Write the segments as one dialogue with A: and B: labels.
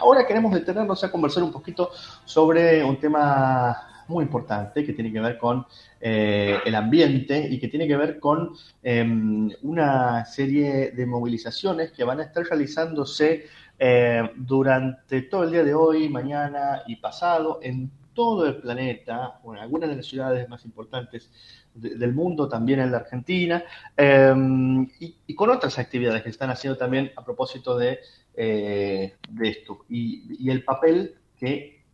A: Ahora queremos detenernos a conversar un poquito sobre un tema muy importante que tiene que ver con eh, el ambiente y que tiene que ver con em, una serie de movilizaciones que van a estar realizándose eh, durante todo el día de hoy, mañana y pasado en todo el planeta, en algunas de las ciudades más importantes del mundo, también en la Argentina, em, y, con otras actividades que están haciendo también a propósito de, eh, de esto, y, el papel que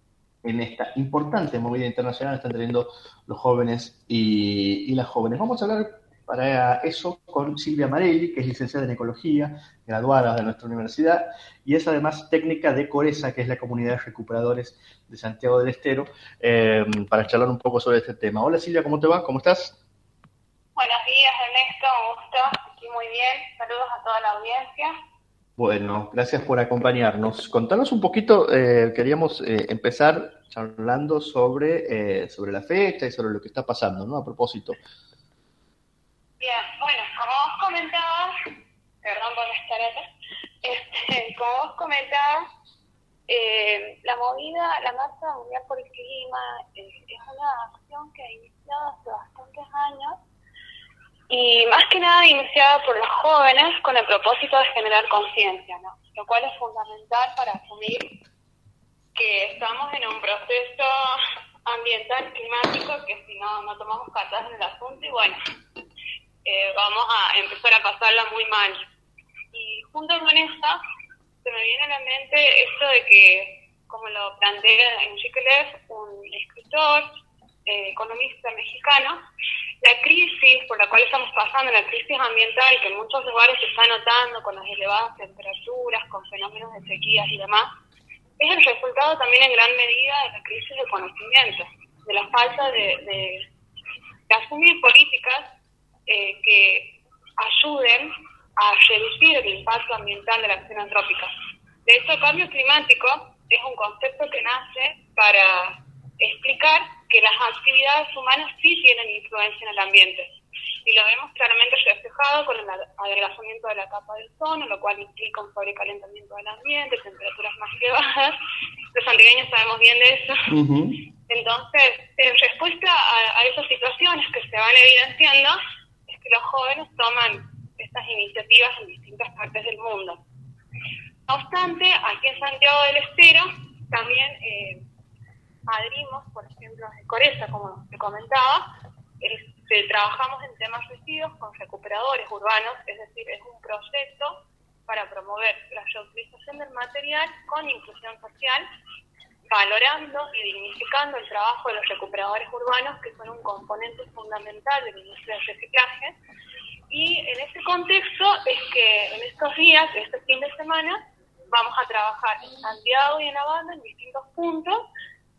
A: en esta importante movida internacional están teniendo los jóvenes y las jóvenes. Vamos a hablar para eso con Silvia Marelli, que es licenciada en Ecología, graduada de nuestra universidad, y es además técnica de Coresa, que es la comunidad de recuperadores de Santiago del Estero, eh, para charlar un poco sobre este tema. Hola Silvia, ¿cómo te va? ¿Cómo estás?
B: Buenos días Ernesto, un gusto, aquí muy bien, saludos a toda la audiencia.
A: Bueno, gracias por acompañarnos. Contanos un poquito, eh, queríamos eh, empezar charlando sobre, sobre la fecha y sobre lo que está pasando, ¿no? A propósito.
B: Bien, bueno, como vos comentabas, perdón por estar este, como vos comentabas, eh, la movida, la Marcha Mundial por el Clima, eh, es una acción que ha iniciado hace bastantes años y más que nada iniciada por los jóvenes con el propósito de generar conciencia, ¿no? lo cual es fundamental para asumir que estamos en un proceso ambiental climático que si no, no tomamos cartas en el asunto y bueno, eh, vamos a empezar a pasarla muy mal. Y junto con esto, se me viene a la mente esto de que, como lo plantea en Chiqueles, un escritor, eh, economista mexicano, la crisis por la cual estamos pasando, la crisis ambiental que en muchos lugares se está notando con las elevadas temperaturas, con fenómenos de sequías y demás, es el resultado también en gran medida de la crisis de conocimiento, de la falta de, de asumir políticas eh, que ayuden a reducir el impacto ambiental de la acción antrópica. De hecho, el cambio climático es un concepto que nace para explicar que las actividades humanas sí tienen influencia en el ambiente. Y lo vemos claramente reflejado con el adelgazamiento de la capa del ozono, lo cual implica un sobrecalentamiento del ambiente, temperaturas más elevadas. Los antigueños sabemos bien de eso. Entonces, en respuesta a, a esas situaciones que se van evidenciando, los jóvenes toman estas iniciativas en distintas partes del mundo. No obstante, aquí en Santiago del Estero también eh, adherimos, por ejemplo, de Coreza, como te comentaba, este, trabajamos en temas residuos con recuperadores urbanos, es decir, es un proyecto para promover la reutilización del material con inclusión social, valorando y dignificando el trabajo de los recuperadores urbanos, que son un componente fundamental de la industria del reciclaje. Y en ese contexto es que en estos días, este fin de semana, vamos a trabajar en Santiago y en La Banda en distintos puntos,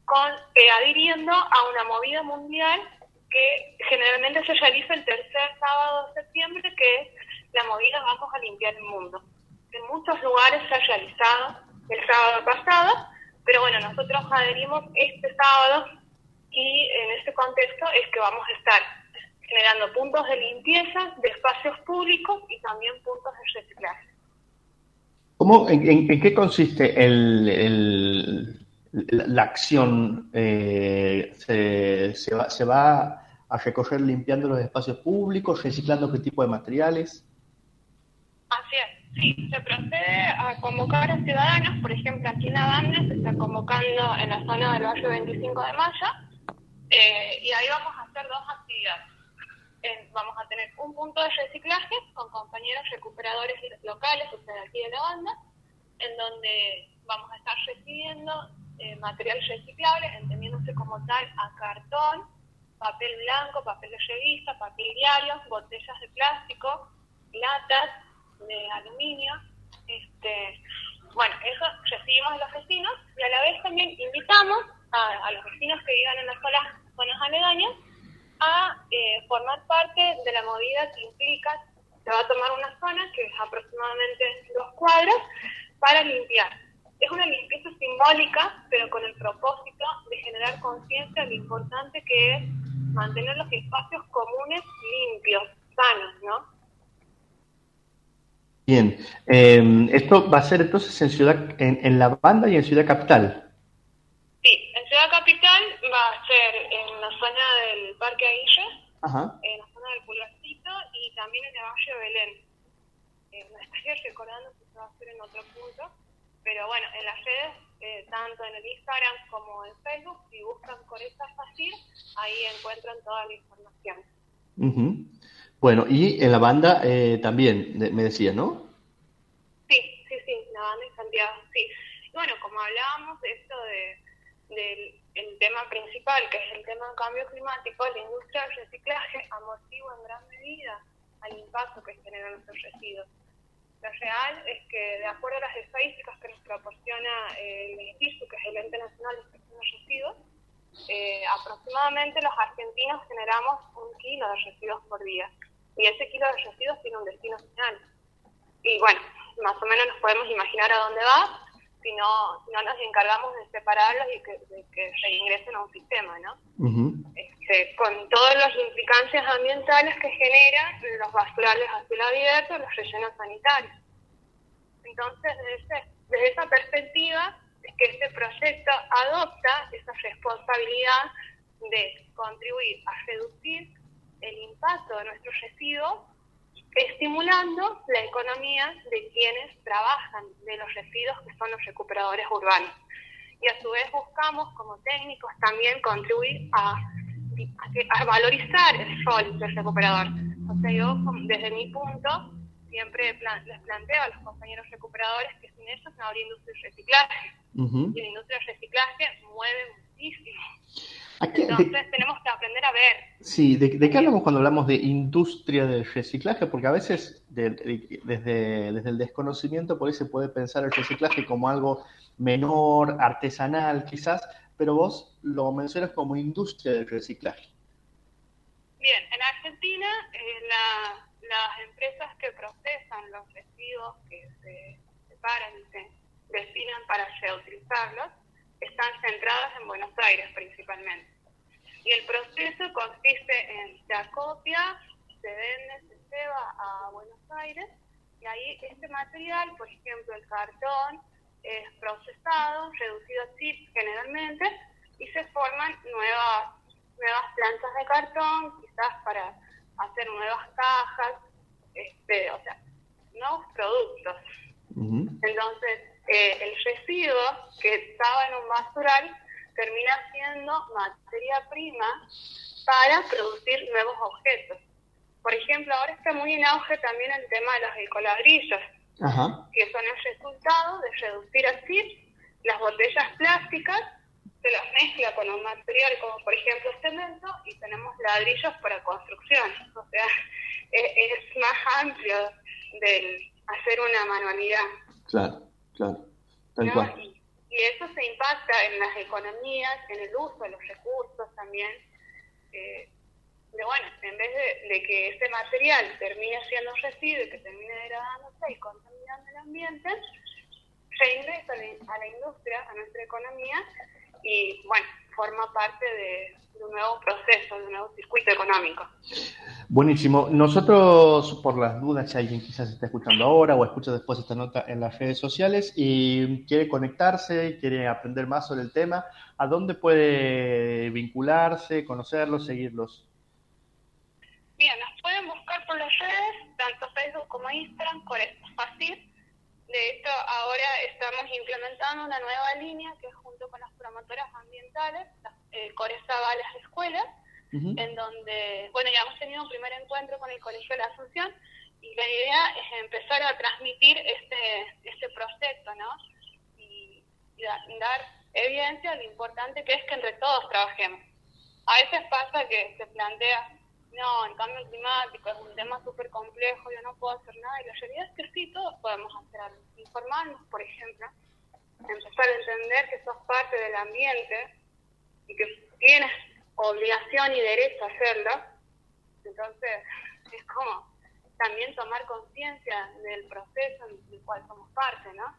B: con, eh, adhiriendo a una movida mundial que generalmente se realiza el tercer sábado de septiembre, que es la movida Vamos a limpiar el mundo. En muchos lugares se ha realizado el sábado pasado, pero bueno, nosotros adherimos este sábado y en este contexto es que vamos a estar generando puntos de limpieza de espacios públicos y también puntos de reciclaje.
A: ¿Cómo, en, qué consiste el, la acción? Eh, se, se, va, ¿Se va a recoger limpiando los espacios públicos, reciclando qué tipo de materiales?
B: Así es. Sí, se procede a convocar a ciudadanos, por ejemplo, aquí en La Banda se está convocando en la zona del barrio 25 de Mayo, eh, y ahí vamos a hacer dos actividades. vamos a tener un punto de reciclaje con compañeros recuperadores locales, o sea, de aquí de La Banda, en donde vamos a estar recibiendo eh, material reciclable, entendiéndose como tal a cartón, papel blanco, papel de revista, papel diario, botellas de plástico, latas, de aluminio. Este, bueno, eso recibimos a los vecinos y a la vez también invitamos a, los vecinos que vivan en las zonas, aledañas a eh, formar parte de la movida que implica, se va a tomar una zona que es aproximadamente dos cuadros para limpiar. Es una limpieza simbólica, pero con el propósito de generar conciencia de lo importante que es mantener los espacios comunes limpios, sanos, ¿no?
A: Bien, eh, esto va a ser entonces en Ciudad, en, en La Banda y en Ciudad Capital.
B: Sí, en Ciudad Capital va a ser en la zona del Parque Aguirre,
A: Ajá.
B: en la zona del Pulgarcito y también en el Valle de Belén. Eh, me estaría recordando si se va a hacer en otro punto, pero bueno, en las redes, eh, tanto en el Instagram como en Facebook, si buscan Coreza Fácil, ahí encuentran toda la información.
A: Ujú. Bueno, y en la banda eh, también, de- me decía, ¿no?
B: Sí, sí, sí, la banda en Santiago, sí. Bueno, como hablábamos de esto de, del el tema principal, que es el tema del cambio climático, la industria del reciclaje amortigua en gran medida al impacto que generan nuestros residuos. Lo real es que, de acuerdo a las estadísticas que nos proporciona eh, el INSTISU, que es el Ente Nacional de Inspección de Residuos, eh, aproximadamente los argentinos generamos un kilo de residuos por día. Y ese kilo de residuos tiene un destino final y bueno, más o menos nos podemos imaginar a dónde va si no, si no nos encargamos de separarlos y que, de que reingresen a un sistema, ¿no? Este, con todas las implicancias ambientales que generan los basurales a cielo abierto, los rellenos sanitarios. Entonces, desde, ese- desde esa perspectiva, es que este proyecto adopta esa responsabilidad de contribuir a reducir el impacto de nuestros residuos estimulando la economía de quienes trabajan de los residuos que son los recuperadores urbanos. Y a su vez buscamos como técnicos también contribuir a, a a valorizar el rol del recuperador. O sea, yo desde mi punto siempre plan- les planteo a los compañeros recuperadores que sin ellos no habría industria del reciclaje.
A: Ujú.
B: Y la industria del reciclaje mueve muchísimo.
A: ¿A qué- de-
B: Entonces tenemos que aprender a ver
A: sí, de, de qué hablamos cuando hablamos de industria del reciclaje? Porque a veces de- de- desde, desde el desconocimiento por ahí se puede pensar el reciclaje como algo menor, artesanal quizás, pero vos lo mencionas como industria del reciclaje.
B: Bien, en Argentina eh, la- las empresas que procesan los residuos que se separan y se destinan para reutilizarlos están centradas en Buenos Aires principalmente. Y el proceso consiste en se acopia, se vende, se lleva a Buenos Aires y ahí este material, por ejemplo el cartón, es procesado, reducido a chips generalmente y se forman nuevas nuevas planchas de cartón, quizás para hacer nuevas cajas, este, o sea, nuevos productos.
A: Ujú.
B: Entonces, eh, el residuo que estaba en un basural termina siendo materia prima para producir nuevos objetos. Por ejemplo, ahora está muy en auge también el tema de los ecoladrillos,
A: Ajá.
B: que son el resultado de reducir así las botellas plásticas, se las mezcla con un material como por ejemplo cemento y tenemos ladrillos para construcción. O sea, es, es más amplio del hacer una manualidad.
A: Claro, claro. Tal
B: ¿no?
A: cual.
B: Y, y eso se impacta en las economías, en el uso de los recursos también. Eh, de bueno, en vez de, de que ese material termine siendo residuo y que termine degradándose y contaminando el ambiente, reingresa a la industria, a nuestra economía y bueno, forma parte de, de un nuevo proceso, de un nuevo circuito económico.
A: Buenísimo. Nosotros, por las dudas, si alguien quizás está escuchando ahora o escucha después esta nota en las redes sociales y quiere conectarse, quiere aprender más sobre el tema, ¿a dónde puede vincularse, conocerlos, seguirlos?
B: Bien, nos pueden buscar por las redes, tanto Facebook como Instagram, por esto fácil. De hecho, ahora estamos implementando una nueva línea que es junto con las promotoras ambientales, las, eh, Coreza va a las escuelas,
A: Ujú.
B: en donde, bueno, ya hemos tenido un primer encuentro con el Colegio de la Asunción y la idea es empezar a transmitir este, este proyecto, ¿no? Y, y da- dar evidencia de lo importante que es que entre todos trabajemos. A veces pasa que se plantea, no, el cambio climático es un tema súper complejo, yo no puedo hacer nada, y la realidad es que sí, todos podemos hacer algo. Informarnos, por ejemplo, empezar a entender que sos parte del ambiente y que tienes obligación y derecho a hacerlo. Entonces, es como también tomar conciencia del proceso en el cual somos parte, ¿no?